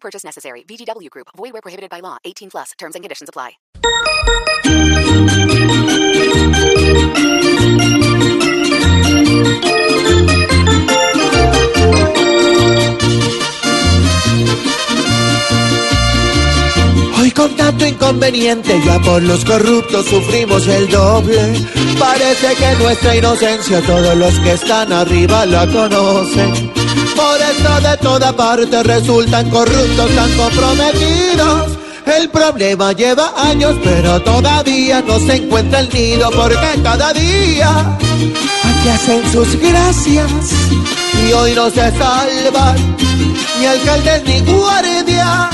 Purchase necessary. VGW Group. Void where prohibited by law. 18 plus. Terms and conditions apply. Hoy con tanto inconveniente ya por los corruptos sufrimos el doble. Parece que nuestra inocencia todos los que están arriba la conocen. Por eso de toda parte resultan corruptos tan comprometidos. El problema lleva años, pero todavía no se encuentra el nido porque cada día aquí hacen sus gracias y hoy no se salvan ni alcaldes ni guardias.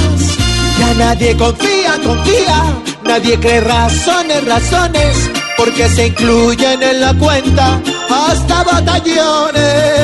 Ya nadie confía, confía, nadie cree razones, razones, porque se incluyen en la cuenta hasta batallones.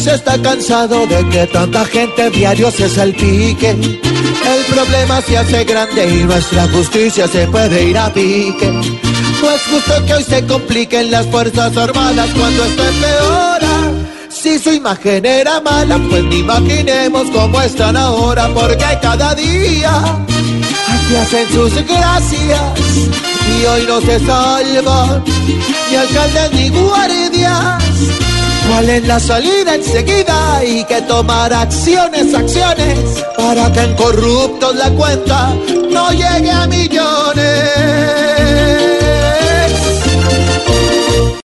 País está cansado de que tanta gente diario se salpique. El problema se hace grande y nuestra justicia se puede ir a pique. No es justo que hoy se compliquen las fuerzas armadas cuando esto empeora. Si su imagen era mala, pues ni imaginemos cómo están ahora, porque cada día aquí hacen sus gracias y hoy no se salvan ni alcaldes ni guardias. ¿Cuál es la salida enseguida? Hay que tomar acciones, acciones, para que en corruptos la cuenta no llegue a millones.